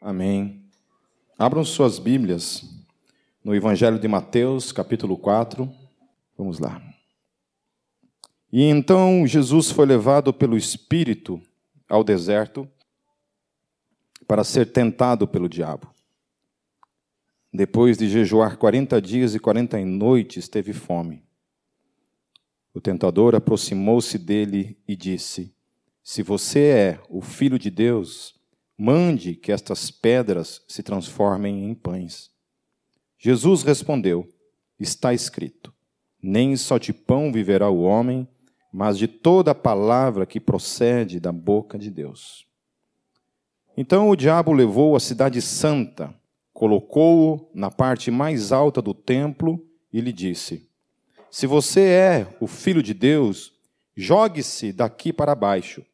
Amém. Abram suas Bíblias no Evangelho de Mateus, capítulo 4. Vamos lá. E então Jesus foi levado pelo Espírito ao deserto para ser tentado pelo diabo. Depois de jejuar quarenta dias e quarenta noites, teve fome. O tentador aproximou-se dele e disse: Se você é o filho de Deus, mande que estas pedras se transformem em pães. Jesus respondeu: Está escrito: Nem só de pão viverá o homem, mas de toda a palavra que procede da boca de Deus. Então o diabo levou a cidade santa, colocou-o na parte mais alta do templo e lhe disse: Se você é o filho de Deus, jogue-se daqui para baixo,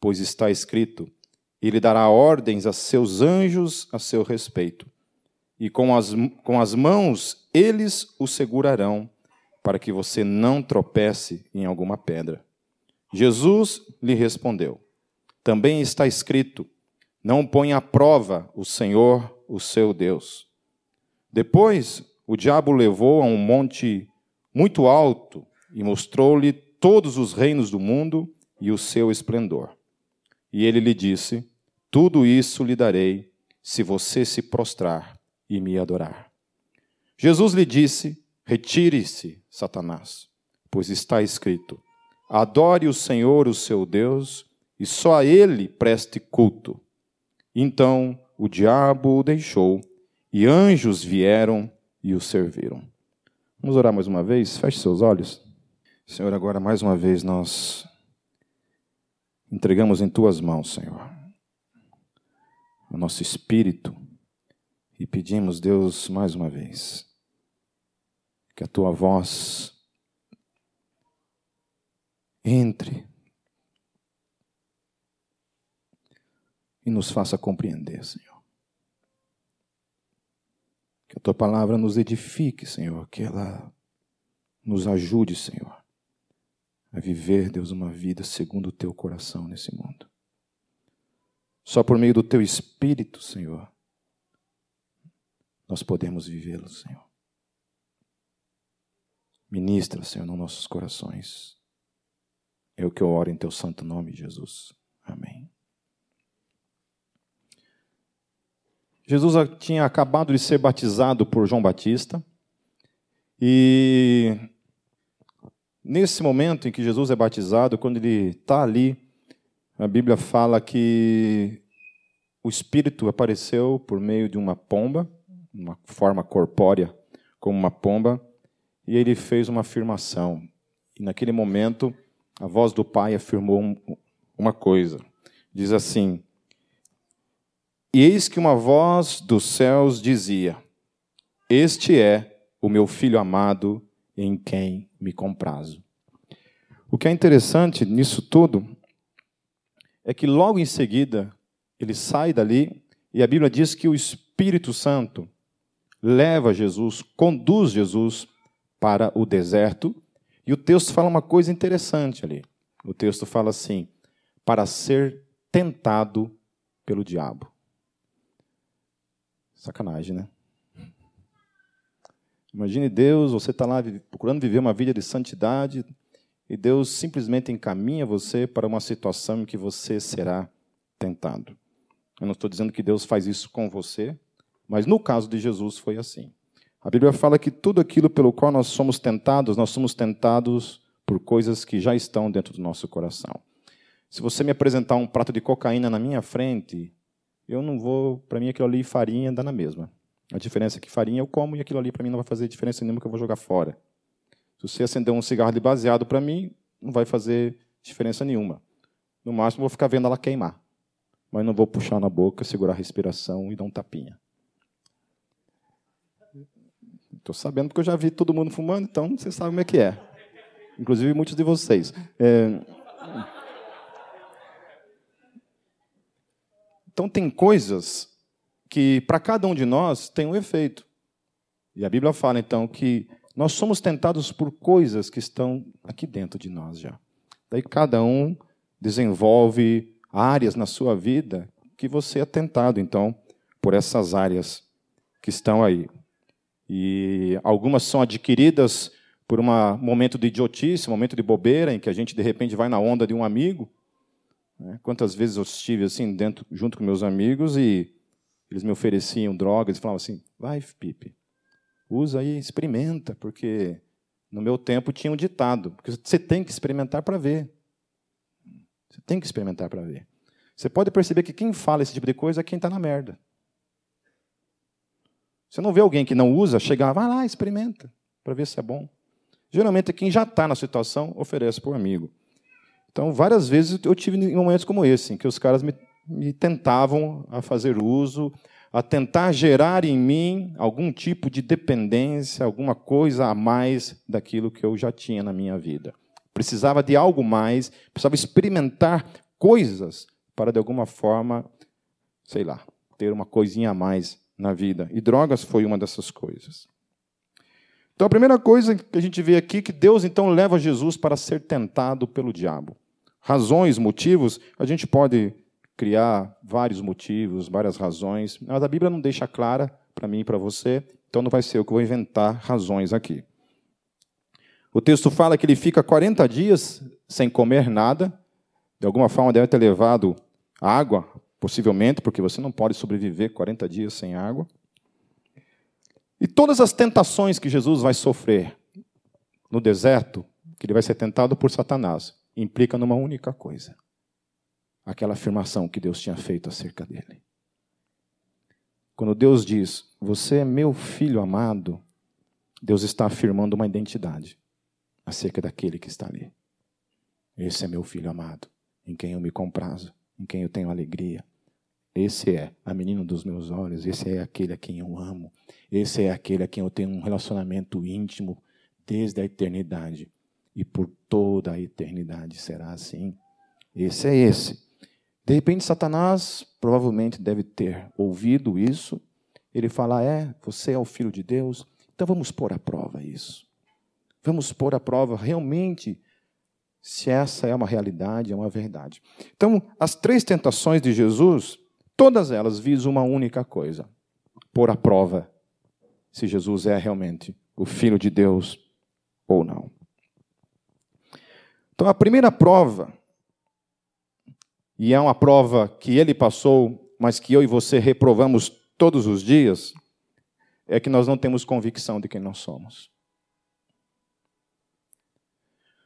pois está escrito: Ele dará ordens a seus anjos a seu respeito, e com as, com as mãos eles o segurarão para que você não tropece em alguma pedra. Jesus lhe respondeu: Também está escrito: Não ponha à prova o Senhor, o seu Deus. Depois, o diabo levou a um monte muito alto e mostrou-lhe todos os reinos do mundo e o seu esplendor. E ele lhe disse: Tudo isso lhe darei se você se prostrar e me adorar. Jesus lhe disse: Retire-se, Satanás, pois está escrito: Adore o Senhor, o seu Deus, e só a ele preste culto. Então o diabo o deixou, e anjos vieram e o serviram. Vamos orar mais uma vez? Feche seus olhos. Senhor, agora mais uma vez nós entregamos em tuas mãos, Senhor, o nosso espírito e pedimos, Deus, mais uma vez que a tua voz entre e nos faça compreender, Senhor. Que a tua palavra nos edifique, Senhor, que ela nos ajude, Senhor, a viver, Deus, uma vida segundo o teu coração nesse mundo. Só por meio do teu espírito, Senhor, nós podemos vivê-lo, Senhor. Ministra, Senhor, nos nossos corações. É o que eu oro em teu santo nome, Jesus. Amém. Jesus tinha acabado de ser batizado por João Batista. E nesse momento em que Jesus é batizado, quando ele está ali, a Bíblia fala que o Espírito apareceu por meio de uma pomba, uma forma corpórea como uma pomba, e ele fez uma afirmação. E naquele momento, a voz do pai afirmou uma coisa. Diz assim: E eis que uma voz dos céus dizia: Este é o meu filho amado, em quem me comprazo. O que é interessante nisso tudo é que logo em seguida ele sai dali e a Bíblia diz que o Espírito Santo leva Jesus, conduz Jesus para o deserto. E o texto fala uma coisa interessante ali. O texto fala assim: para ser tentado pelo diabo. Sacanagem, né? Imagine Deus, você está lá procurando viver uma vida de santidade e Deus simplesmente encaminha você para uma situação em que você será tentado. Eu não estou dizendo que Deus faz isso com você, mas no caso de Jesus foi assim. A Bíblia fala que tudo aquilo pelo qual nós somos tentados, nós somos tentados por coisas que já estão dentro do nosso coração. Se você me apresentar um prato de cocaína na minha frente, eu não vou, para mim aquilo ali farinha dá na mesma. A diferença é que farinha eu como e aquilo ali para mim não vai fazer diferença nenhuma que eu vou jogar fora. Se você acender um cigarro de baseado para mim, não vai fazer diferença nenhuma. No máximo, vou ficar vendo ela queimar. Mas não vou puxar na boca, segurar a respiração e dar um tapinha. Estou sabendo porque eu já vi todo mundo fumando, então você sabe como é que é. Inclusive muitos de vocês. É... Então tem coisas que para cada um de nós tem um efeito. E a Bíblia fala então que nós somos tentados por coisas que estão aqui dentro de nós já. Daí cada um desenvolve áreas na sua vida que você é tentado então por essas áreas que estão aí. E algumas são adquiridas por um momento de idiotice, um momento de bobeira, em que a gente de repente vai na onda de um amigo. Né? Quantas vezes eu estive assim dentro, junto com meus amigos e eles me ofereciam drogas e falavam assim: vai, Pipe, usa aí, experimenta, porque no meu tempo tinha um ditado, porque você tem que experimentar para ver. Você tem que experimentar para ver. Você pode perceber que quem fala esse tipo de coisa é quem está na merda. Você não vê alguém que não usa chegar, vai lá, experimenta, para ver se é bom. Geralmente, quem já está na situação oferece para o amigo. Então, várias vezes eu tive momentos como esse, em que os caras me, me tentavam a fazer uso, a tentar gerar em mim algum tipo de dependência, alguma coisa a mais daquilo que eu já tinha na minha vida. Precisava de algo mais, precisava experimentar coisas para, de alguma forma, sei lá, ter uma coisinha a mais na vida. E drogas foi uma dessas coisas. Então, a primeira coisa que a gente vê aqui é que Deus então leva Jesus para ser tentado pelo diabo. Razões, motivos, a gente pode criar vários motivos, várias razões, mas a Bíblia não deixa clara para mim e para você, então não vai ser eu que vou inventar razões aqui. O texto fala que ele fica 40 dias sem comer nada, de alguma forma deve ter levado água, possivelmente, porque você não pode sobreviver 40 dias sem água. E todas as tentações que Jesus vai sofrer no deserto, que ele vai ser tentado por Satanás, implica numa única coisa: aquela afirmação que Deus tinha feito acerca dele. Quando Deus diz, Você é meu filho amado, Deus está afirmando uma identidade acerca daquele que está ali. Esse é meu filho amado, em quem eu me comprazo, em quem eu tenho alegria. Esse é a menina dos meus olhos, esse é aquele a quem eu amo, esse é aquele a quem eu tenho um relacionamento íntimo desde a eternidade e por toda a eternidade será assim. Esse é esse. De repente, Satanás provavelmente deve ter ouvido isso. Ele fala: É, você é o filho de Deus, então vamos pôr à prova isso. Vamos pôr à prova realmente se essa é uma realidade, é uma verdade. Então, as três tentações de Jesus, todas elas visam uma única coisa: pôr à prova se Jesus é realmente o Filho de Deus ou não. Então, a primeira prova, e é uma prova que ele passou, mas que eu e você reprovamos todos os dias, é que nós não temos convicção de quem nós somos.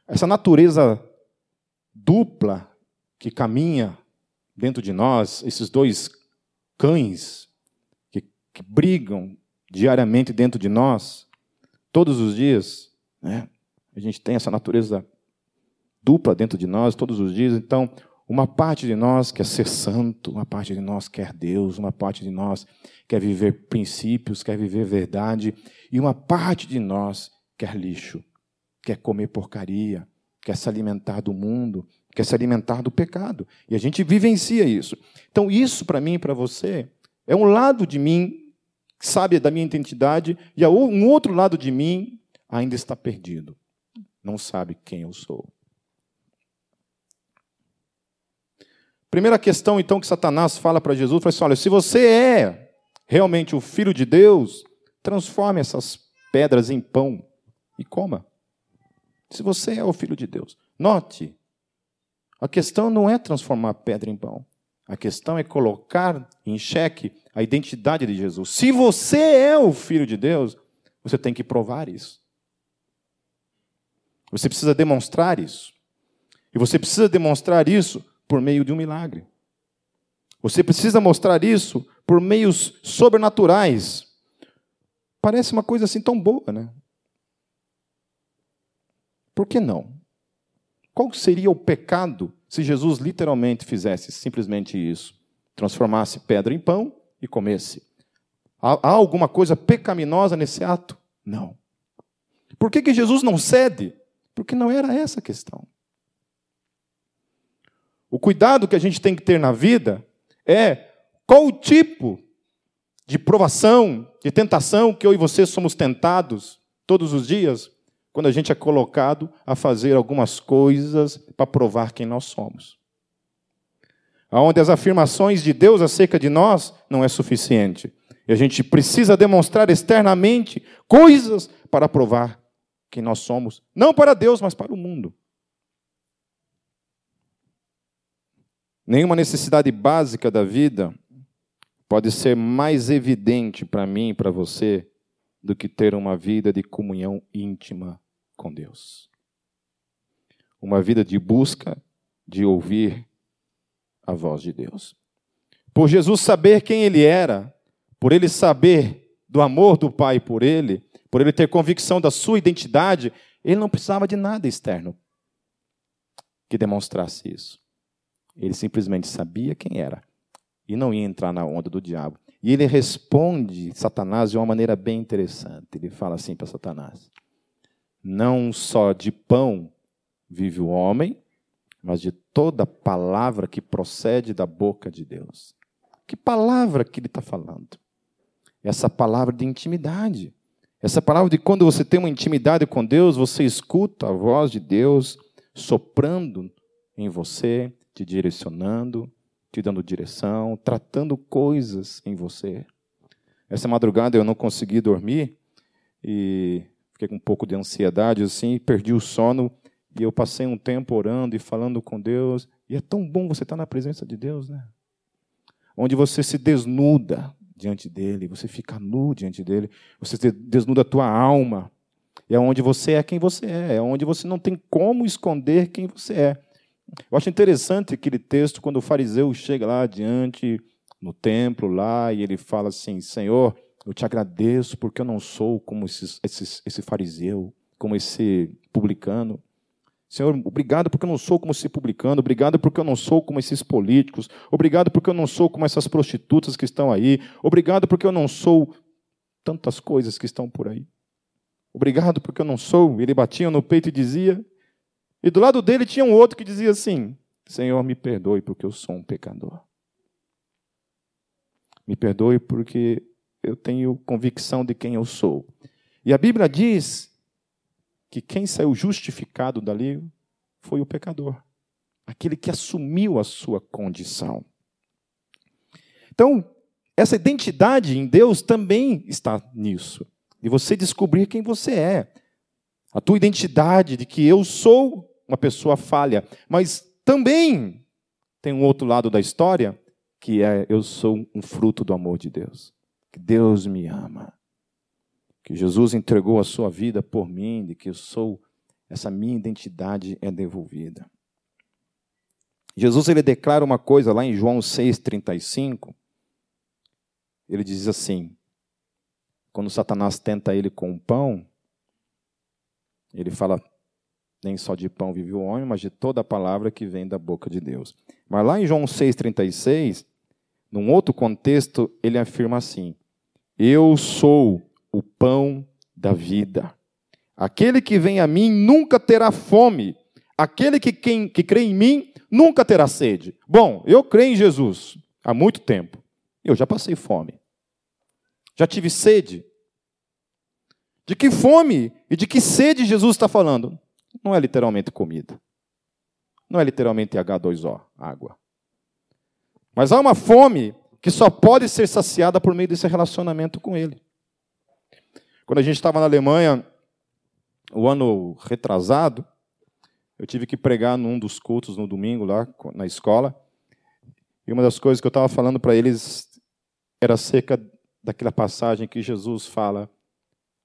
Essa natureza dupla que caminha dentro de nós, esses dois cães que, que brigam diariamente dentro de nós, todos os dias, né? a gente tem essa natureza dupla dentro de nós todos os dias. Então, uma parte de nós quer ser santo, uma parte de nós quer Deus, uma parte de nós quer viver princípios, quer viver verdade, e uma parte de nós quer lixo, quer comer porcaria, quer se alimentar do mundo, quer se alimentar do pecado. E a gente vivencia isso. Então, isso para mim e para você é um lado de mim que sabe da minha identidade, e um outro lado de mim ainda está perdido. Não sabe quem eu sou. Primeira questão, então, que Satanás fala para Jesus, foi assim, olha, se você é realmente o Filho de Deus, transforme essas pedras em pão e coma. Se você é o Filho de Deus. Note, a questão não é transformar pedra em pão. A questão é colocar em xeque a identidade de Jesus. Se você é o Filho de Deus, você tem que provar isso. Você precisa demonstrar isso. E você precisa demonstrar isso por meio de um milagre. Você precisa mostrar isso por meios sobrenaturais. Parece uma coisa assim tão boa, né? Por que não? Qual seria o pecado se Jesus literalmente fizesse simplesmente isso? Transformasse pedra em pão e comesse. Há, alguma coisa pecaminosa nesse ato? Não. Por que, que Jesus não cede? Porque não era essa a questão. O cuidado que a gente tem que ter na vida é qual o tipo de provação, de tentação que eu e você somos tentados todos os dias, quando a gente é colocado a fazer algumas coisas para provar quem nós somos. onde as afirmações de Deus acerca de nós não é suficiente. E a gente precisa demonstrar externamente coisas para provar quem nós somos, não para Deus, mas para o mundo. Nenhuma necessidade básica da vida pode ser mais evidente para mim e para você do que ter uma vida de comunhão íntima com Deus. Uma vida de busca, de ouvir a voz de Deus. Por Jesus saber quem ele era, por ele saber do amor do Pai por ele, por ele ter convicção da sua identidade, ele não precisava de nada externo que demonstrasse isso. Ele simplesmente sabia quem era e não ia entrar na onda do diabo. E ele responde Satanás de uma maneira bem interessante. Ele fala assim para Satanás: Não só de pão vive o homem, mas de toda palavra que procede da boca de Deus. Que palavra que ele está falando? Essa palavra de intimidade. Essa palavra de quando você tem uma intimidade com Deus, você escuta a voz de Deus soprando em você, te direcionando, te dando direção, tratando coisas em você. Essa madrugada eu não consegui dormir e fiquei com um pouco de ansiedade assim, perdi o sono e eu passei um tempo orando e falando com Deus. E é tão bom você estar na presença de Deus, né? Onde você se desnuda diante dele, você fica nu diante dele, você desnuda a tua alma. É onde você é quem você é, é onde você não tem como esconder quem você é. Eu acho interessante aquele texto quando o fariseu chega lá diante no templo lá e ele fala assim: Senhor, eu te agradeço porque eu não sou como esses, esses, esse fariseu, como esse publicano. Senhor, obrigado porque eu não sou como esse publicano, obrigado porque eu não sou como esses políticos, obrigado porque eu não sou como essas prostitutas que estão aí, obrigado porque eu não sou tantas coisas que estão por aí. Obrigado porque eu não sou. Ele batia no peito e dizia: e do lado dele tinha um outro que dizia assim: Senhor, me perdoe porque eu sou um pecador. Me perdoe porque eu tenho convicção de quem eu sou. E a Bíblia diz que quem saiu justificado dali foi o pecador, aquele que assumiu a sua condição. Então, essa identidade em Deus também está nisso, de você descobrir quem você é, a tua identidade de que eu sou uma pessoa falha. Mas também tem um outro lado da história, que é eu sou um fruto do amor de Deus. Que Deus me ama. Que Jesus entregou a sua vida por mim, de que eu sou, essa minha identidade é devolvida. Jesus ele declara uma coisa lá em João 6:35. Ele diz assim: quando Satanás tenta ele com o pão, ele fala: nem só de pão vive o homem, mas de toda a palavra que vem da boca de Deus. Mas lá em João 6,36, num outro contexto, ele afirma assim: Eu sou o pão da vida. Aquele que vem a mim nunca terá fome. Aquele que, quem, que crê em mim nunca terá sede. Bom, eu creio em Jesus há muito tempo. Eu já passei fome. Já tive sede. De que fome e de que sede Jesus está falando? Não é literalmente comida. Não é literalmente H2O, água. Mas há uma fome que só pode ser saciada por meio desse relacionamento com Ele. Quando a gente estava na Alemanha, o ano retrasado, eu tive que pregar num dos cultos no domingo lá na escola. E uma das coisas que eu estava falando para eles era acerca daquela passagem que Jesus fala: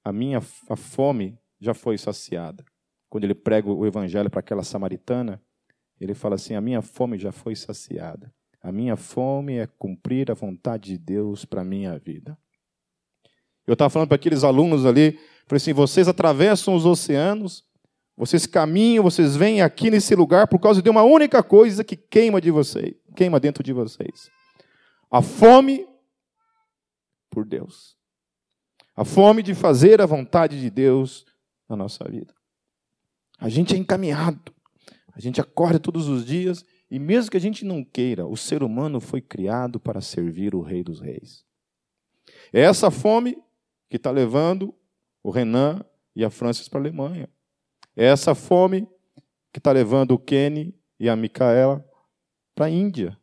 a minha a fome já foi saciada quando ele prega o evangelho para aquela samaritana, ele fala assim: A minha fome já foi saciada. A minha fome é cumprir a vontade de Deus para a minha vida. Eu estava falando para aqueles alunos ali, falei assim: vocês atravessam os oceanos, vocês caminham, vocês vêm aqui nesse lugar por causa de uma única coisa que queima de vocês, queima dentro de vocês. A fome por Deus. A fome de fazer a vontade de Deus na nossa vida. A gente é encaminhado. A gente acorda todos os dias e, mesmo que a gente não queira, o ser humano foi criado para servir o Rei dos Reis. É essa fome que está levando o Renan e a Francis para a Alemanha. É essa fome que está levando o Kenny e a Micaela para a Índia.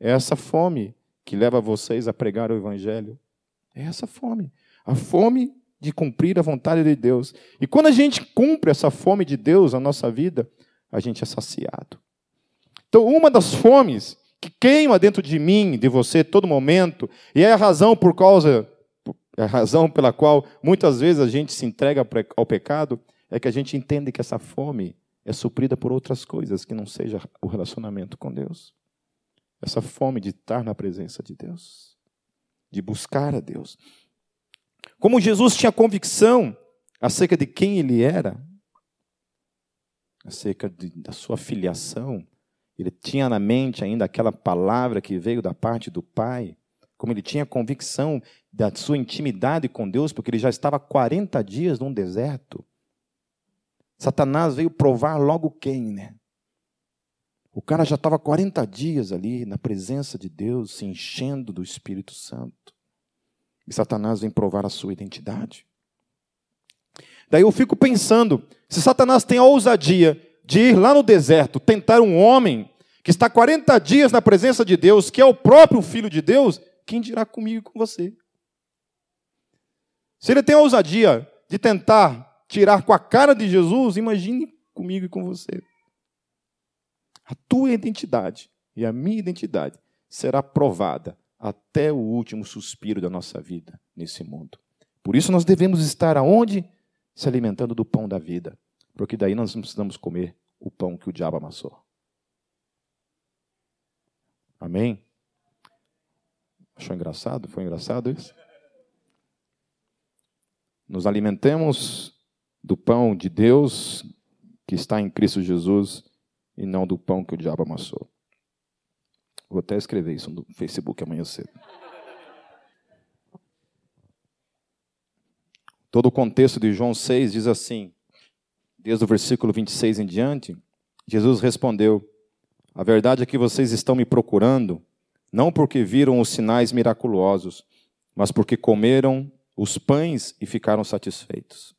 É essa fome que leva vocês a pregar o Evangelho. É essa fome. A fome de cumprir a vontade de Deus. E quando a gente cumpre essa fome de Deus na nossa vida, a gente é saciado. Então, uma das fomes que queima dentro de mim, de você, todo momento, e é a razão por causa, é a razão pela qual muitas vezes a gente se entrega ao pecado, é que a gente entende que essa fome é suprida por outras coisas que não seja o relacionamento com Deus. Essa fome de estar na presença de Deus, de buscar a Deus. Como Jesus tinha convicção acerca de quem ele era, acerca de, da sua filiação, ele tinha na mente ainda aquela palavra que veio da parte do Pai, como ele tinha convicção da sua intimidade com Deus, porque ele já estava 40 dias num deserto. Satanás veio provar logo quem, né? O cara já estava 40 dias ali na presença de Deus, se enchendo do Espírito Santo. E Satanás vem provar a sua identidade. Daí eu fico pensando, se Satanás tem a ousadia de ir lá no deserto tentar um homem que está 40 dias na presença de Deus, que é o próprio Filho de Deus, quem dirá comigo e com você? Se ele tem a ousadia de tentar tirar com a cara de Jesus, imagine comigo e com você. A tua identidade e a minha identidade será provada até o último suspiro da nossa vida nesse mundo. Por isso nós devemos estar aonde? Se alimentando do pão da vida porque daí nós não precisamos comer o pão que o diabo amassou. Amém? Achou engraçado? Foi engraçado isso? Nos alimentemos do pão de Deus que está em Cristo Jesus e não do pão que o diabo amassou. Vou até escrever isso no Facebook amanhã cedo. Todo o contexto de João 6 diz assim: desde o versículo 26 em diante, Jesus respondeu: A verdade é que vocês estão me procurando, não porque viram os sinais miraculosos, mas porque comeram os pães e ficaram satisfeitos.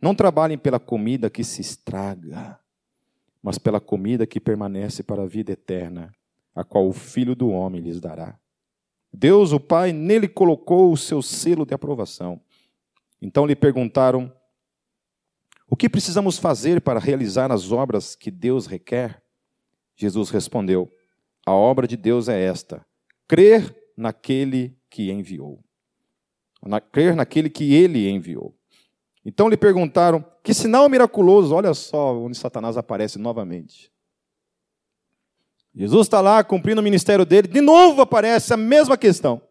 Não trabalhem pela comida que se estraga, mas pela comida que permanece para a vida eterna, a qual o Filho do Homem lhes dará. Deus, o Pai, nele colocou o seu selo de aprovação. Então lhe perguntaram: o que precisamos fazer para realizar as obras que Deus requer? Jesus respondeu: A obra de Deus é esta: crer naquele que enviou. Na, crer naquele que ele enviou. Então lhe perguntaram: Que sinal miraculoso? Olha só onde Satanás aparece novamente. Jesus está lá cumprindo o ministério dele, de novo aparece a mesma questão.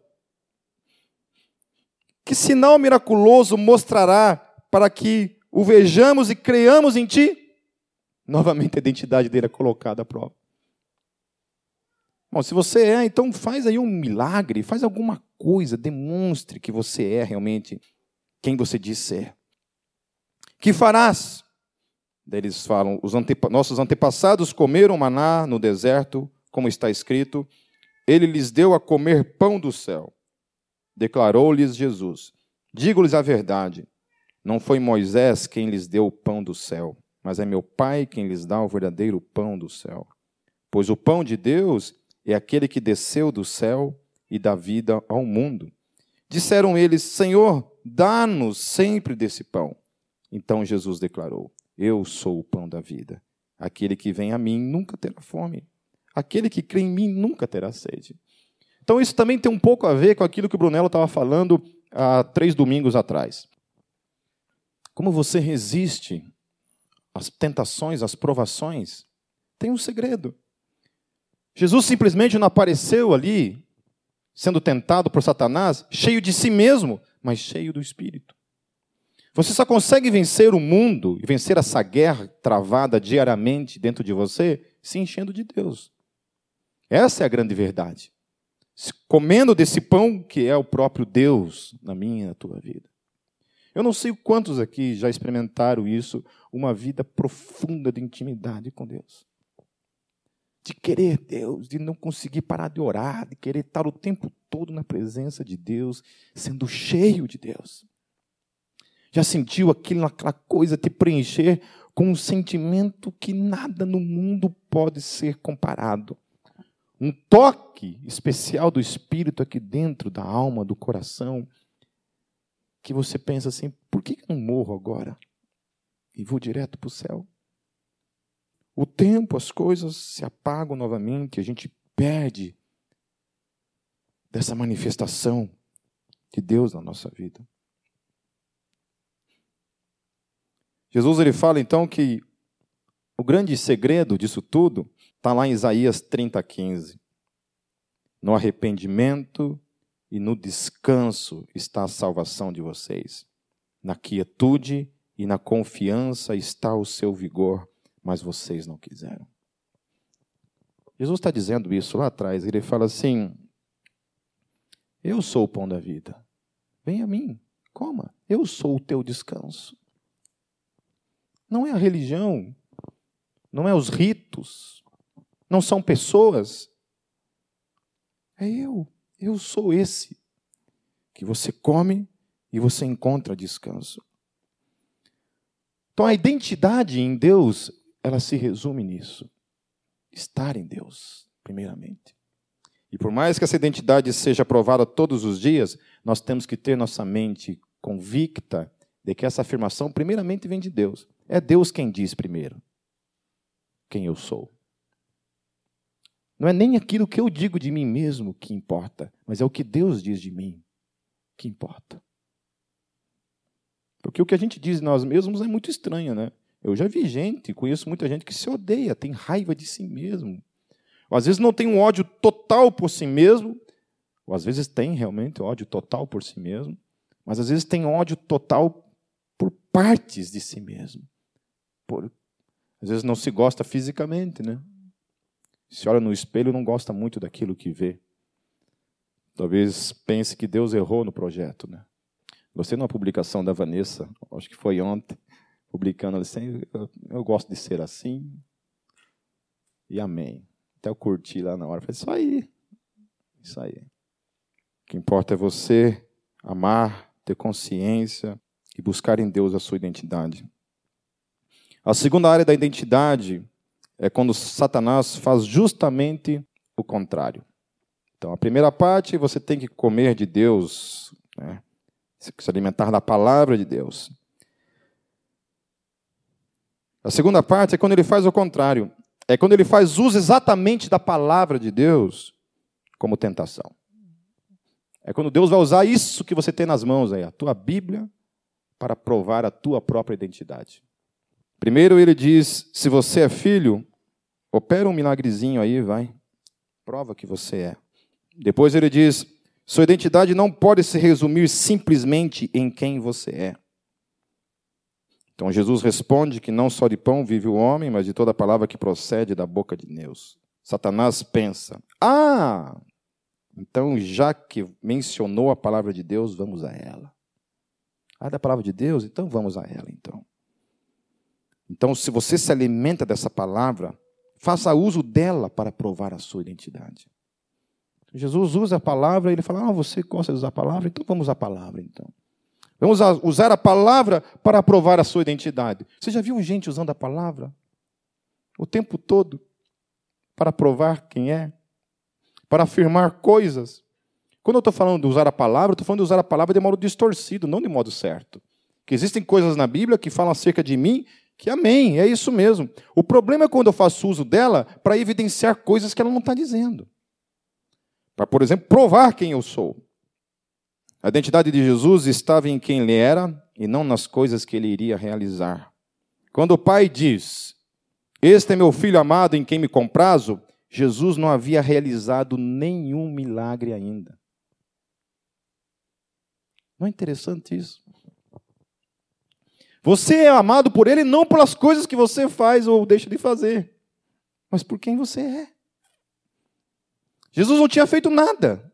Que sinal miraculoso mostrará para que o vejamos e creamos em Ti, novamente a identidade dele é colocada à prova. Bom, se você é, então faz aí um milagre, faz alguma coisa, demonstre que você é realmente quem você diz ser. Que farás? Daí eles falam: os antepa nossos antepassados comeram maná no deserto, como está escrito, ele lhes deu a comer pão do céu. Declarou-lhes Jesus: Digo-lhes a verdade, não foi Moisés quem lhes deu o pão do céu, mas é meu Pai quem lhes dá o verdadeiro pão do céu. Pois o pão de Deus é aquele que desceu do céu e dá vida ao mundo. Disseram eles: Senhor, dá-nos sempre desse pão. Então Jesus declarou: Eu sou o pão da vida. Aquele que vem a mim nunca terá fome. Aquele que crê em mim nunca terá sede. Então, isso também tem um pouco a ver com aquilo que o Brunello estava falando há três domingos atrás. Como você resiste às tentações, às provações? Tem um segredo. Jesus simplesmente não apareceu ali, sendo tentado por Satanás, cheio de si mesmo, mas cheio do Espírito. Você só consegue vencer o mundo e vencer essa guerra travada diariamente dentro de você se enchendo de Deus. Essa é a grande verdade. Comendo desse pão que é o próprio Deus na minha e na tua vida. Eu não sei quantos aqui já experimentaram isso, uma vida profunda de intimidade com Deus. De querer Deus, de não conseguir parar de orar, de querer estar o tempo todo na presença de Deus, sendo cheio de Deus. Já sentiu aquilo, aquela coisa te preencher com um sentimento que nada no mundo pode ser comparado. um toque especial do Espírito aqui dentro da alma, do coração, que você pensa assim: por que eu não morro agora e vou direto para o céu? O tempo, as coisas se apagam novamente, a gente perde dessa manifestação de Deus na nossa vida. Jesus ele fala então que o grande segredo disso tudo está lá em Isaías 30, 15. No arrependimento e no descanso está a salvação de vocês. Na quietude e na confiança está o seu vigor, mas vocês não quiseram. Jesus está dizendo isso lá atrás. Ele fala assim: Eu sou o pão da vida. Venha a mim, coma. Eu sou o teu descanso. Não é a religião, não é os ritos, não são pessoas. É eu. Eu sou esse que você come e você encontra descanso. Então a identidade em Deus, ela se resume nisso. Estar em Deus, primeiramente. E por mais que essa identidade seja provada todos os dias, nós temos que ter nossa mente convicta de que essa afirmação primeiramente vem de Deus. É Deus quem diz primeiro quem eu sou. Não é nem aquilo que eu digo de mim mesmo que importa, mas é o que Deus diz de mim que importa. Porque o que a gente diz de nós mesmos é muito estranho, né? Eu já vi gente, conheço muita gente que se odeia, tem raiva de si mesmo. Ou às vezes não tem um ódio total por si mesmo, ou às vezes tem realmente ódio total por si mesmo, mas às vezes tem ódio total por partes de si mesmo. Por, às vezes não se gosta fisicamente, né? Se olha no espelho não gosta muito daquilo que vê. Talvez pense que Deus errou no projeto, né? Gostei de uma publicação da Vanessa, acho que foi ontem, publicando assim, eu, gosto de ser assim. E amém. Até eu curti lá na hora, falei, isso aí. Isso aí. O que importa é você amar, ter consciência e buscar em Deus a sua identidade. A segunda área da identidade é quando Satanás faz justamente o contrário. Então, a primeira parte, você tem que comer de Deus, né? se alimentar da palavra de Deus. A segunda parte é quando ele faz o contrário. É quando ele faz uso exatamente da palavra de Deus como tentação. É quando Deus vai usar isso que você tem nas mãos aí, a tua Bíblia, para provar a tua própria identidade. Primeiro ele diz: se você é filho, opera um milagrezinho aí, vai. Prova que você é. Depois ele diz: sua identidade não pode se resumir simplesmente em quem você é. Então Jesus responde que não só de pão vive o homem, mas de toda palavra que procede da boca de Deus. Satanás pensa: ah, então já que mencionou a palavra de Deus, vamos a ela. Ah, da palavra de Deus? Então vamos a ela, então. Então, se você se alimenta dessa palavra, faça uso dela para provar a sua identidade. Jesus usa a palavra e ele fala: Ah, você gosta de usar a palavra? Então vamos a palavra, então. Vamos usar a palavra para provar a sua identidade. Você já viu gente usando a palavra o tempo todo para provar quem é? Para afirmar coisas? Quando eu estou falando de usar a palavra, estou falando de usar a palavra de modo distorcido, não de modo certo. Que existem coisas na Bíblia que falam acerca de mim que amém, é isso mesmo. O problema é quando eu faço uso dela para evidenciar coisas que ela não está dizendo. Para, por exemplo, provar quem eu sou. A identidade de Jesus estava em quem ele era e não nas coisas que ele iria realizar. Quando o pai diz: Este é meu filho amado em quem me comprazo, Jesus não havia realizado nenhum milagre ainda. Não é interessante isso? Você é amado por Ele não pelas coisas que você faz ou deixa de fazer, mas por quem você é. Jesus não tinha feito nada.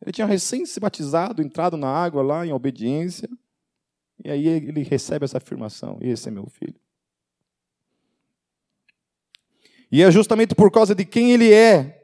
Ele tinha recém se batizado, entrado na água lá em obediência. E aí ele recebe essa afirmação: Esse é meu filho. E é justamente por causa de quem ele é,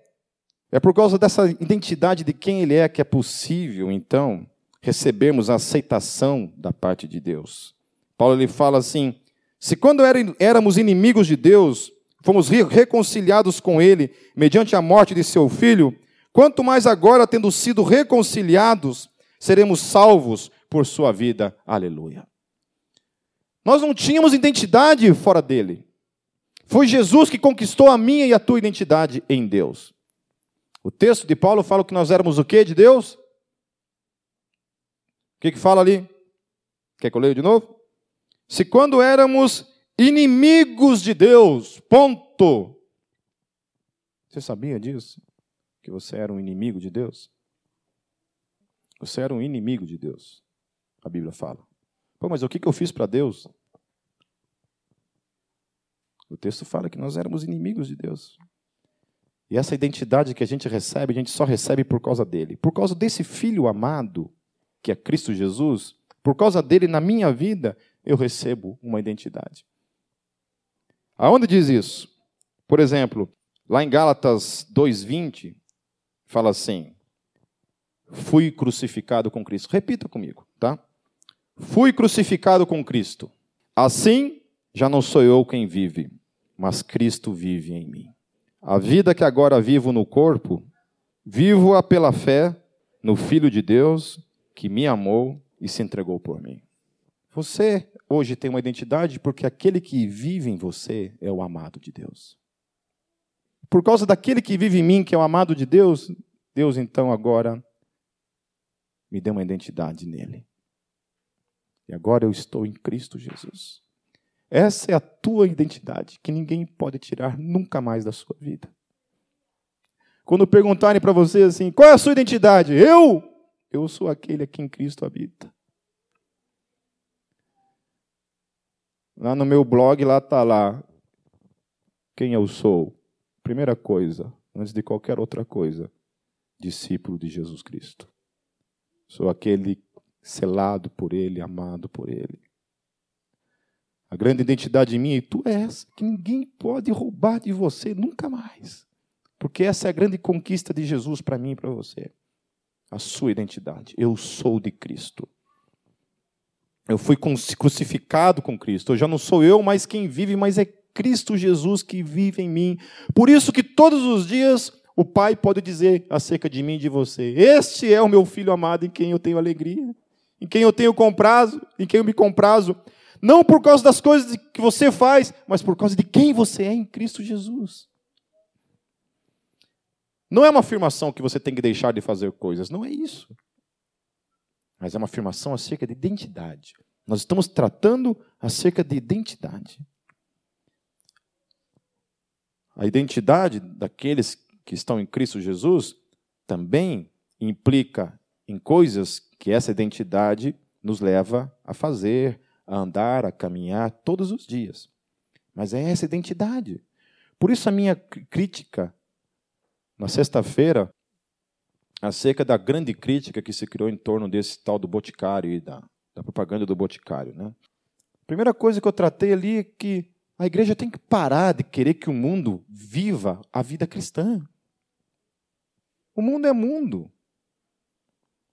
é por causa dessa identidade de quem ele é que é possível, então, recebermos a aceitação da parte de Deus. Paulo ele fala assim: se quando éramos inimigos de Deus, fomos reconciliados com Ele mediante a morte de seu filho, quanto mais agora, tendo sido reconciliados, seremos salvos por sua vida. Aleluia. Nós não tínhamos identidade fora dele. Foi Jesus que conquistou a minha e a tua identidade em Deus. O texto de Paulo fala que nós éramos o que de Deus? O que, que fala ali? Quer que eu leia de novo? Se quando éramos inimigos de Deus, ponto. Você sabia disso? Que você era um inimigo de Deus? Você era um inimigo de Deus, a Bíblia fala. Pô, mas o que eu fiz para Deus? O texto fala que nós éramos inimigos de Deus. E essa identidade que a gente recebe, a gente só recebe por causa dele. Por causa desse filho amado, que é Cristo Jesus, por causa dele na minha vida, eu recebo uma identidade. Aonde diz isso? Por exemplo, lá em Gálatas 2:20 fala assim: Fui crucificado com Cristo. Repita comigo, tá? Fui crucificado com Cristo. Assim, já não sou eu quem vive, mas Cristo vive em mim. A vida que agora vivo no corpo, vivo-a pela fé no Filho de Deus que me amou e se entregou por mim. Você hoje tem uma identidade porque aquele que vive em você é o amado de Deus. Por causa daquele que vive em mim, que é o amado de Deus, Deus então agora me deu uma identidade nele. E agora eu estou em Cristo Jesus. Essa é a tua identidade, que ninguém pode tirar nunca mais da sua vida. Quando perguntarem para você assim, qual é a sua identidade? Eu, eu sou aquele a quem Cristo habita. Lá no meu blog, lá está lá quem eu sou. Primeira coisa, antes de qualquer outra coisa, discípulo de Jesus Cristo. Sou aquele selado por Ele, amado por Ele. A grande identidade minha e tu é essa, que ninguém pode roubar de você nunca mais. Porque essa é a grande conquista de Jesus para mim e para você. A sua identidade. Eu sou de Cristo. Eu fui crucificado com Cristo. Eu já não sou eu mais quem vive, mas é Cristo Jesus que vive em mim. Por isso que todos os dias o Pai pode dizer acerca de mim e de você: Este é o meu filho amado em quem eu tenho alegria, em quem eu tenho comprazo, em quem eu me comprazo. Não por causa das coisas que você faz, mas por causa de quem você é em Cristo Jesus. Não é uma afirmação que você tem que deixar de fazer coisas, não é isso mas é uma afirmação acerca de identidade. Nós estamos tratando acerca de identidade. A identidade daqueles que estão em Cristo Jesus também implica em coisas que essa identidade nos leva a fazer, a andar, a caminhar todos os dias. Mas é essa identidade. Por isso a minha crítica na sexta-feira acerca da grande crítica que se criou em torno desse tal do Boticário e da, da propaganda do Boticário. Né? A primeira coisa que eu tratei ali é que a igreja tem que parar de querer que o mundo viva a vida cristã. O mundo é mundo.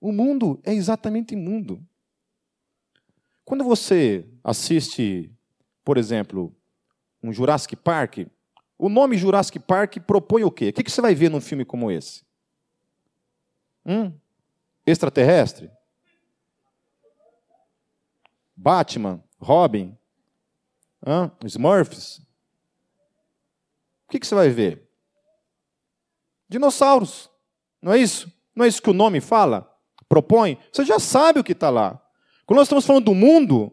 O mundo é exatamente mundo. Quando você assiste, por exemplo, um Jurassic Park, o nome Jurassic Park propõe o quê? O que você vai ver num filme como esse? Hum? Extraterrestre? Batman? Robin? Hã? Smurfs? O que, que você vai ver? Dinossauros. Não é isso? Não é isso que o nome fala? Propõe? Você já sabe o que está lá. Quando nós estamos falando do mundo,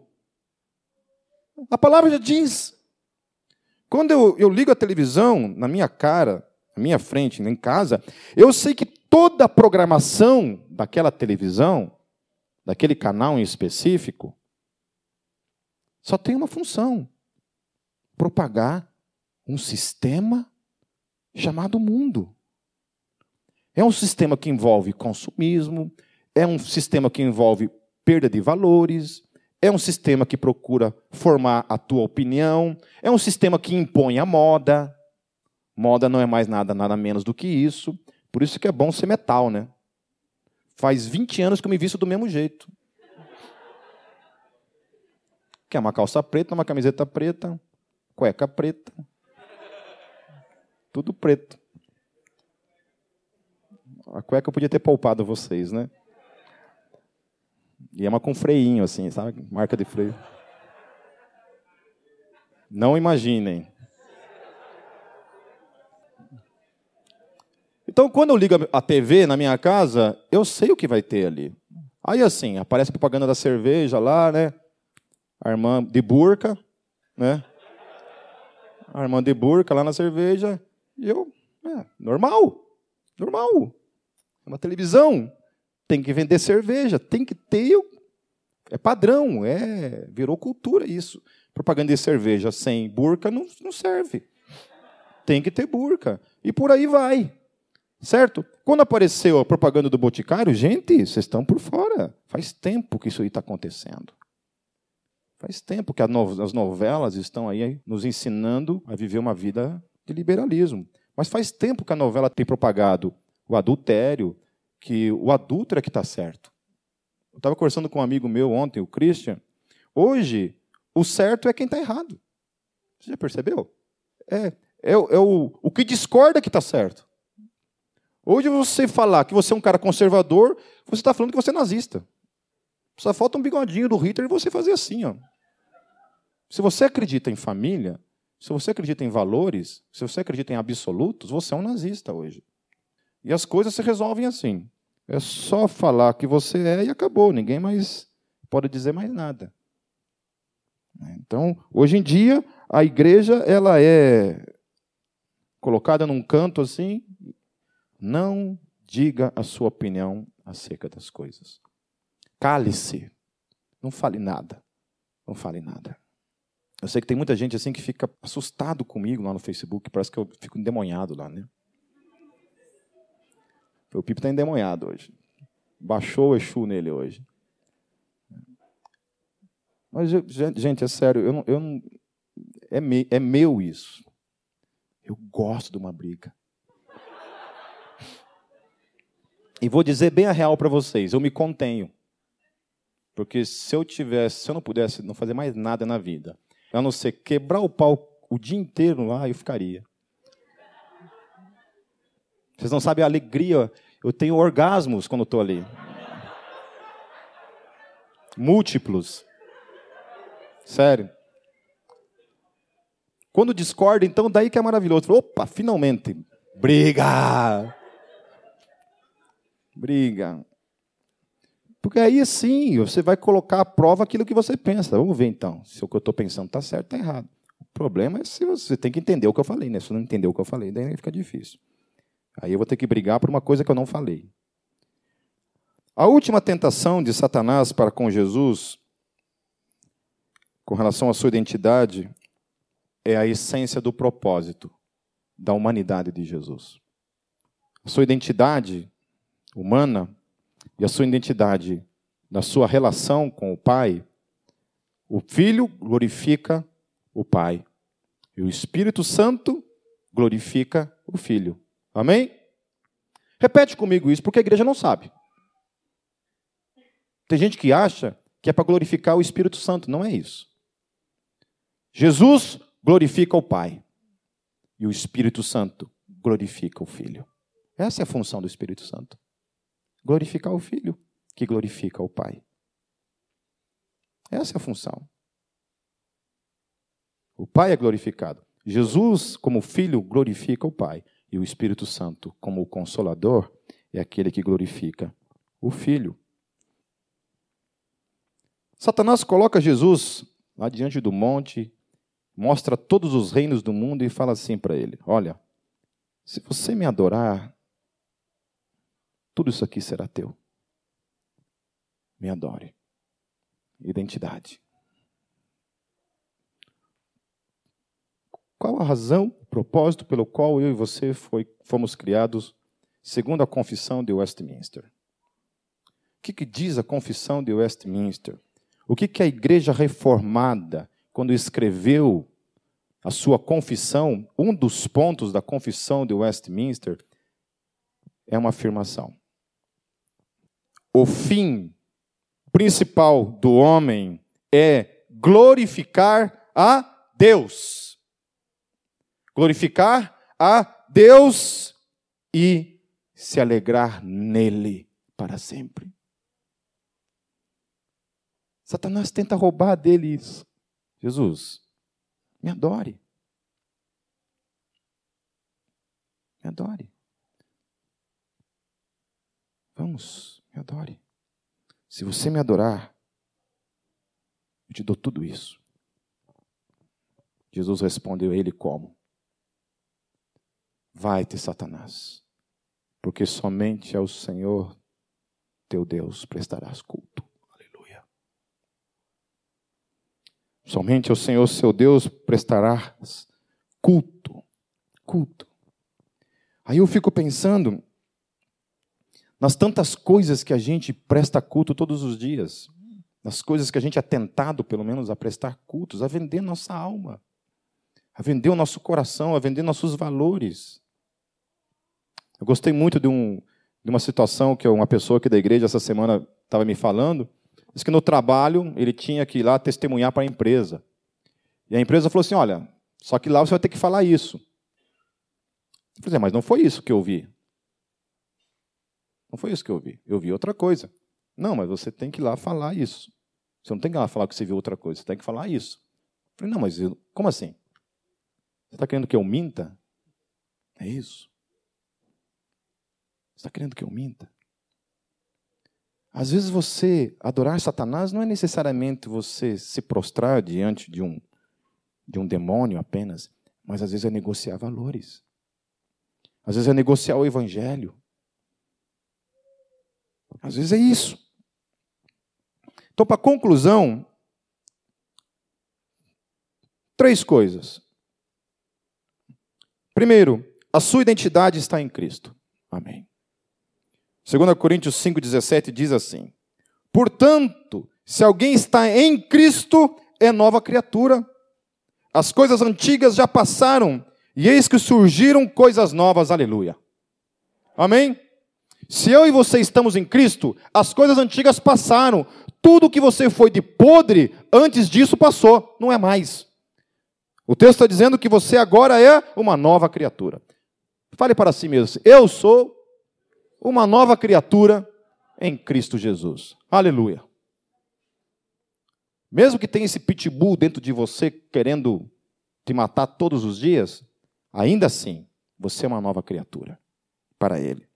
a palavra já diz. Quando eu, eu ligo a televisão na minha cara, na minha frente, em casa, eu sei que toda a programação daquela televisão, daquele canal em específico, só tem uma função: propagar um sistema chamado mundo. É um sistema que envolve consumismo, é um sistema que envolve perda de valores, é um sistema que procura formar a tua opinião, é um sistema que impõe a moda. Moda não é mais nada, nada menos do que isso. Por isso que é bom ser metal, né? Faz 20 anos que eu me visto do mesmo jeito. Que é uma calça preta, uma camiseta preta, cueca preta. Tudo preto. A cueca eu podia ter poupado vocês, né? E é uma com freinho, assim, sabe? Marca de freio. Não imaginem. Então, quando eu ligo a TV na minha casa, eu sei o que vai ter ali. Aí, assim, aparece a propaganda da cerveja lá, né? A irmã de burca, né? A irmã de burca lá na cerveja. E eu, é, normal. Normal. É uma televisão. Tem que vender cerveja. Tem que ter. É padrão. É, virou cultura isso. Propaganda de cerveja sem burca não, não serve. Tem que ter burca. E por aí vai. Certo? Quando apareceu a propaganda do Boticário, gente, vocês estão por fora. Faz tempo que isso aí está acontecendo. Faz tempo que as novelas estão aí nos ensinando a viver uma vida de liberalismo. Mas faz tempo que a novela tem propagado o adultério, que o adulto é que está certo. Eu estava conversando com um amigo meu ontem, o Christian. Hoje, o certo é quem está errado. Você já percebeu? É, é, é o, o que discorda que está certo. Hoje você falar que você é um cara conservador, você está falando que você é nazista. Só falta um bigodinho do Hitler e você fazer assim. Ó. Se você acredita em família, se você acredita em valores, se você acredita em absolutos, você é um nazista hoje. E as coisas se resolvem assim. É só falar que você é e acabou. Ninguém mais pode dizer mais nada. Então, hoje em dia, a igreja ela é colocada num canto assim, não diga a sua opinião acerca das coisas. Cale-se. Não fale nada. Não fale nada. Eu sei que tem muita gente assim que fica assustado comigo lá no Facebook, parece que eu fico endemoniado lá, né? O Pipo está endemoniado hoje. Baixou o Exu nele hoje. Mas, gente, é sério, eu não, eu não, é, me, é meu isso. Eu gosto de uma briga. E vou dizer bem a real para vocês, eu me contenho. Porque se eu tivesse, se eu não pudesse não fazer mais nada na vida, a não ser quebrar o pau o dia inteiro lá, eu ficaria. Vocês não sabem a alegria, eu tenho orgasmos quando estou ali. Múltiplos. Sério. Quando discorda, então daí que é maravilhoso. Opa, finalmente. Briga! Briga. Porque aí sim, você vai colocar à prova aquilo que você pensa. Vamos ver então, se o que eu estou pensando está certo ou está errado. O problema é se você tem que entender o que eu falei, né? Se não entender o que eu falei, daí fica difícil. Aí eu vou ter que brigar por uma coisa que eu não falei. A última tentação de Satanás para com Jesus, com relação à sua identidade, é a essência do propósito da humanidade de Jesus. A sua identidade humana e a sua identidade na sua relação com o Pai, o Filho glorifica o Pai e o Espírito Santo glorifica o Filho. Amém? Repete comigo isso, porque a igreja não sabe. Tem gente que acha que é para glorificar o Espírito Santo. Não é isso. Jesus glorifica o Pai e o Espírito Santo glorifica o Filho. Essa é a função do Espírito Santo glorificar o Filho, que glorifica o Pai. Essa é a função. O Pai é glorificado. Jesus, como Filho, glorifica o Pai. E o Espírito Santo, como o Consolador, é aquele que glorifica o Filho. Satanás coloca Jesus lá diante do monte, mostra todos os reinos do mundo e fala assim para ele: Olha, se você me adorar, tudo isso aqui será teu. Me adore. Identidade. Qual a razão, o propósito pelo qual eu e você foi, fomos criados segundo a confissão de Westminster? O que, que diz a confissão de Westminster? O que, que a igreja reformada, quando escreveu a sua confissão, um dos pontos da confissão de Westminster é uma afirmação o fim principal do homem é glorificar a Deus. Glorificar a Deus e se alegrar nele para sempre. Satanás tenta roubar dele isso. Jesus, me adore. Me adore. Vamos, me adore. Se você me adorar, eu te dou tudo isso. Jesus respondeu a ele como? Vai-te, Satanás, porque somente ao Senhor teu Deus prestarás culto. Aleluia. Somente ao Senhor seu Deus prestarás culto. Culto. Aí eu fico pensando nas tantas coisas que a gente presta culto todos os dias, nas coisas que a gente é tentado, pelo menos, a prestar cultos, a vender nossa alma, a vender o nosso coração, a vender nossos valores. Eu gostei muito de, um, de uma situação que uma pessoa aqui da igreja essa semana estava me falando. Diz que no trabalho ele tinha que ir lá testemunhar para a empresa. E a empresa falou assim: olha, só que lá você vai ter que falar isso. Eu falei, mas não foi isso que eu vi. Não foi isso que eu vi. Eu vi outra coisa. Não, mas você tem que ir lá falar isso. Você não tem que ir lá falar que você viu outra coisa, você tem que falar isso. Eu falei, não, mas eu, como assim? Você está querendo que eu minta? É isso está querendo que eu minta? Às vezes você adorar Satanás não é necessariamente você se prostrar diante de um, de um demônio apenas, mas às vezes é negociar valores. Às vezes é negociar o evangelho. Às vezes é isso. Então, para conclusão, três coisas. Primeiro, a sua identidade está em Cristo. Amém. 2 Coríntios 5,17 diz assim: Portanto, se alguém está em Cristo, é nova criatura. As coisas antigas já passaram, e eis que surgiram coisas novas. Aleluia. Amém? Se eu e você estamos em Cristo, as coisas antigas passaram. Tudo que você foi de podre, antes disso passou, não é mais. O texto está dizendo que você agora é uma nova criatura. Fale para si mesmo: Eu sou uma nova criatura em Cristo Jesus. Aleluia. Mesmo que tenha esse pitbull dentro de você querendo te matar todos os dias, ainda assim, você é uma nova criatura para ele.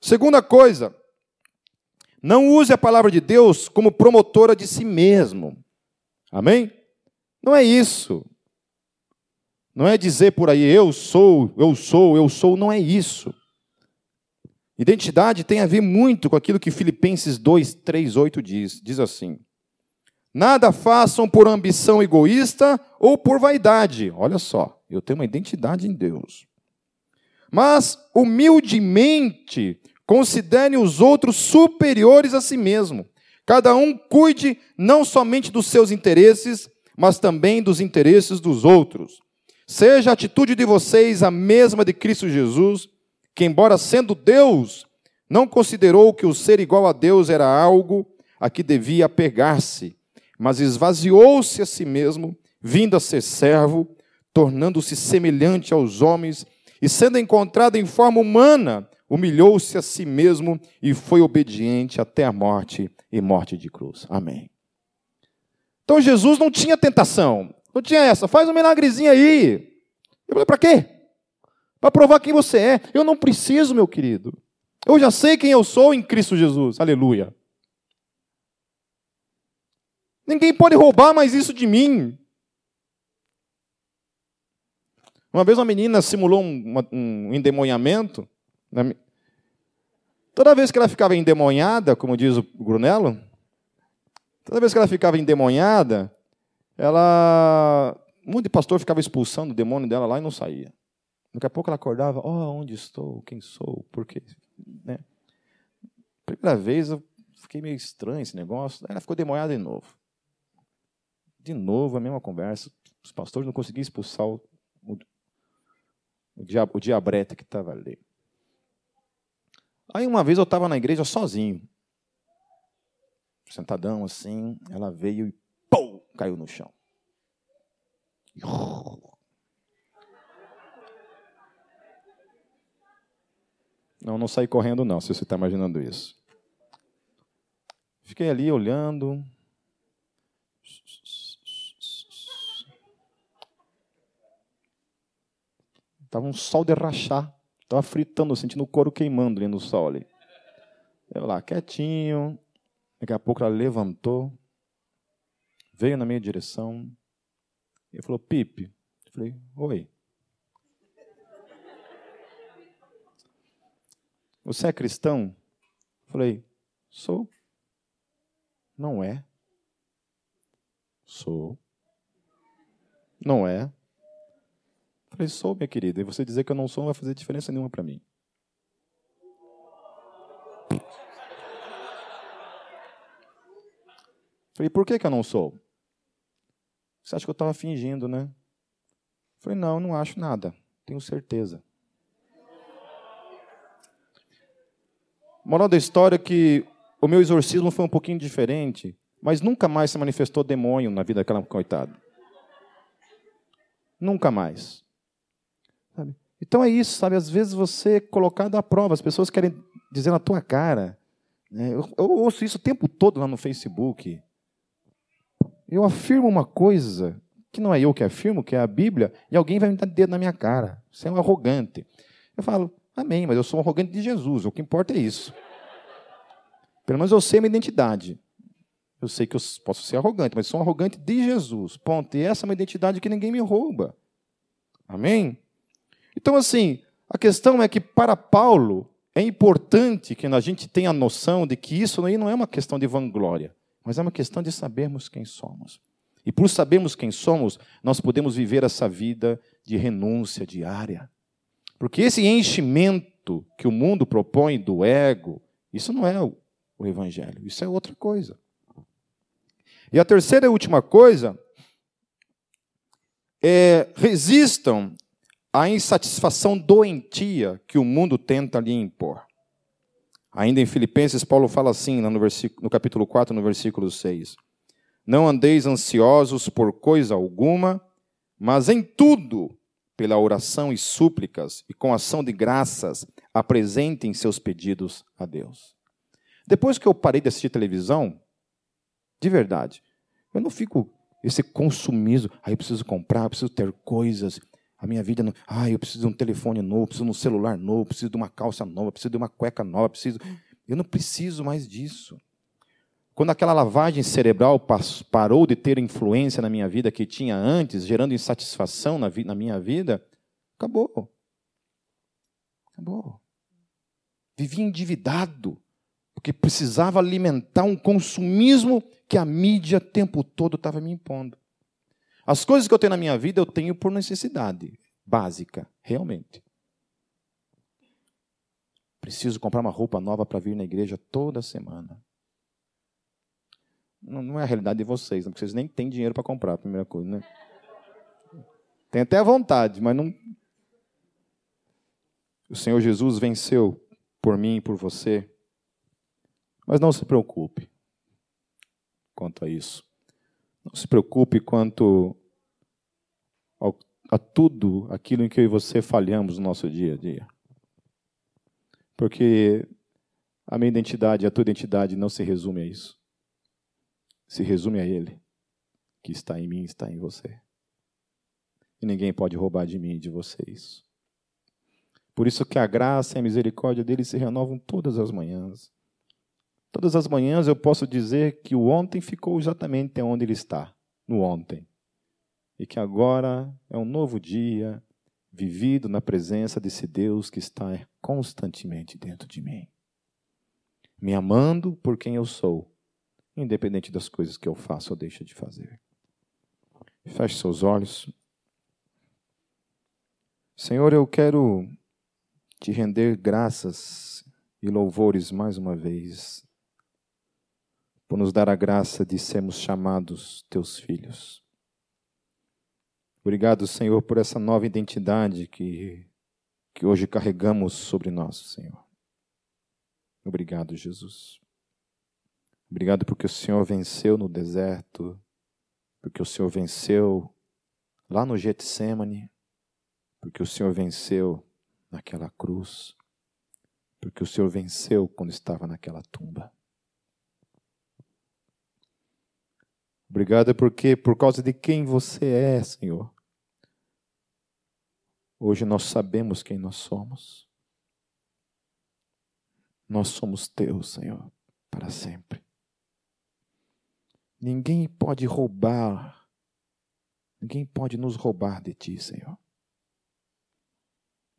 Segunda coisa, não use a palavra de Deus como promotora de si mesmo. Amém? Não é isso. Não é dizer por aí, eu sou, eu sou, eu sou, não é isso. Identidade tem a ver muito com aquilo que Filipenses 2, 3, 8 diz. Diz assim: Nada façam por ambição egoísta ou por vaidade. Olha só, eu tenho uma identidade em Deus. Mas, humildemente, considere os outros superiores a si mesmo. Cada um cuide não somente dos seus interesses, mas também dos interesses dos outros. Seja a atitude de vocês a mesma de Cristo Jesus que, embora sendo Deus, não considerou que o ser igual a Deus era algo a que devia apegar-se, mas esvaziou-se a si mesmo, vindo a ser servo, tornando-se semelhante aos homens, e sendo encontrado em forma humana, humilhou-se a si mesmo e foi obediente até a morte e morte de cruz. Amém. Então Jesus não tinha tentação, não tinha essa, faz um milagrezinho aí. Eu falei, para quê? para provar quem você é. Eu não preciso, meu querido. Eu já sei quem eu sou em Cristo Jesus. Aleluia. Ninguém pode roubar mais isso de mim. Uma vez uma menina simulou um, um endemonhamento. Toda vez que ela ficava endemonhada, como diz o Grunello, toda vez que ela ficava endemonhada, ela. Um monte de pastor ficava expulsando o demônio dela lá e não saía. Daqui a pouco ela acordava, oh, onde estou, quem sou, por quê? Né? Primeira vez eu fiquei meio estranho esse negócio, aí ela ficou demorada de novo. De novo a mesma conversa, os pastores não conseguiam expulsar o, o, o, diab, o diabrete que estava ali. Aí uma vez eu estava na igreja sozinho, sentadão assim, ela veio e pum, caiu no chão. Não, não saí correndo, não, se você está imaginando isso. Fiquei ali olhando. Estava um sol de rachar. Estava fritando, sentindo o couro queimando ali no sol. Ali. Eu lá, quietinho. Daqui a pouco ela levantou, veio na minha direção e falou: Pipe. Eu falei: Oi. Você é cristão? Eu falei: Sou. Não é. Sou. Não é. Falei: Sou, minha querida. E você dizer que eu não sou não vai fazer diferença nenhuma para mim. Falei, por que, que eu não sou? Você acha que eu estava fingindo, né? Falei, não, não acho nada. Tenho certeza. Moral da história é que o meu exorcismo foi um pouquinho diferente, mas nunca mais se manifestou demônio na vida daquela coitada. Nunca mais. Então é isso, sabe? Às vezes você é colocado à prova, as pessoas querem dizer na tua cara. Né? Eu, eu ouço isso o tempo todo lá no Facebook eu afirmo uma coisa que não é eu que afirmo, que é a Bíblia, e alguém vai me dar dedo na minha cara. Você é um arrogante. Eu falo, amém, mas eu sou um arrogante de Jesus, o que importa é isso. Pelo menos eu sei a minha identidade. Eu sei que eu posso ser arrogante, mas sou um arrogante de Jesus. Ponto. E essa é uma identidade que ninguém me rouba. Amém? Então, assim, a questão é que para Paulo é importante que a gente tenha a noção de que isso aí não é uma questão de vanglória mas é uma questão de sabermos quem somos. E por sabermos quem somos, nós podemos viver essa vida de renúncia diária. Porque esse enchimento que o mundo propõe do ego, isso não é o, evangelho, isso é outra coisa. E a terceira e última coisa é resistam à insatisfação doentia que o mundo tenta lhe impor. Ainda em Filipenses, Paulo fala assim no, no capítulo 4, no versículo 6. Não andeis ansiosos por coisa alguma, mas em tudo, pela oração e súplicas e com ação de graças, apresentem seus pedidos a Deus. Depois que eu parei de assistir televisão, de verdade, eu não fico esse consumismo, ah, eu preciso comprar, preciso ter coisas, a minha vida não. Ah, eu preciso de um telefone novo, preciso de um celular novo, preciso de uma calça nova, preciso de uma cueca nova, preciso. Eu não preciso mais disso. Quando aquela lavagem cerebral parou de ter influência na minha vida que tinha antes, gerando insatisfação na, na minha vida, acabou. Acabou. Vivia endividado, porque precisava alimentar um consumismo que a mídia o tempo todo estava me impondo. As coisas que eu tenho na minha vida, eu tenho por necessidade básica, realmente. Preciso comprar uma roupa nova para vir na igreja toda semana. Não, não, é a realidade de vocês, porque vocês nem têm dinheiro para comprar, primeira coisa, né? Tem até a vontade, mas não. O Senhor Jesus venceu por mim e por você. Mas não se preocupe quanto a isso. Não se preocupe quanto a tudo aquilo em que eu e você falhamos no nosso dia a dia. Porque a minha identidade, a tua identidade não se resume a isso. Se resume a Ele, que está em mim, está em você. E ninguém pode roubar de mim e de vocês. Por isso que a graça e a misericórdia dele se renovam todas as manhãs. Todas as manhãs eu posso dizer que o ontem ficou exatamente onde ele está, no ontem e que agora é um novo dia, vivido na presença desse Deus que está constantemente dentro de mim, me amando por quem eu sou, independente das coisas que eu faço ou deixo de fazer. Feche seus olhos. Senhor, eu quero te render graças e louvores mais uma vez, por nos dar a graça de sermos chamados teus filhos. Obrigado, Senhor, por essa nova identidade que, que hoje carregamos sobre nós, Senhor. Obrigado, Jesus. Obrigado porque o Senhor venceu no deserto, porque o Senhor venceu lá no Getsemane, porque o Senhor venceu naquela cruz, porque o Senhor venceu quando estava naquela tumba. Obrigado porque, por causa de quem você é, Senhor, hoje nós sabemos quem nós somos. Nós somos teus, Senhor, para sempre. Ninguém pode roubar, ninguém pode nos roubar de ti, Senhor.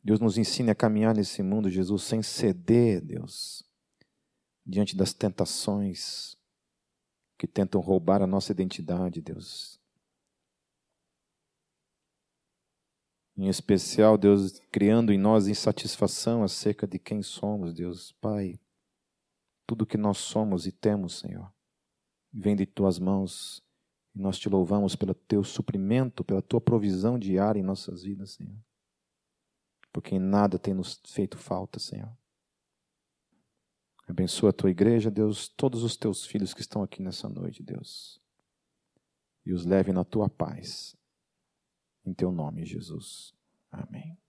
Deus nos ensina a caminhar nesse mundo, Jesus, sem ceder, Deus, diante das tentações que tentam roubar a nossa identidade, Deus. Em especial, Deus, criando em nós insatisfação acerca de quem somos, Deus. Pai, tudo que nós somos e temos, Senhor, vem de tuas mãos. E nós te louvamos pelo teu suprimento, pela tua provisão diária em nossas vidas, Senhor porque em nada tem nos feito falta, Senhor. Abençoa a tua igreja, Deus, todos os teus filhos que estão aqui nessa noite, Deus. E os leve na tua paz. Em teu nome, Jesus. Amém.